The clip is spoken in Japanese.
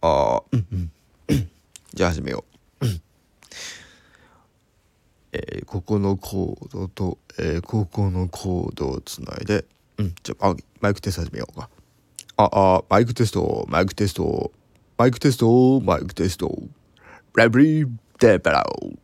ああじゃあ始めよう。えーここのコードと、えーここのコードをつないで、うん、じゃあ、マイクテスト始めようか。あ、あ、マイクテスト、マイクテスト、マイクテスト、マイクテスト、ラブリーデベロー。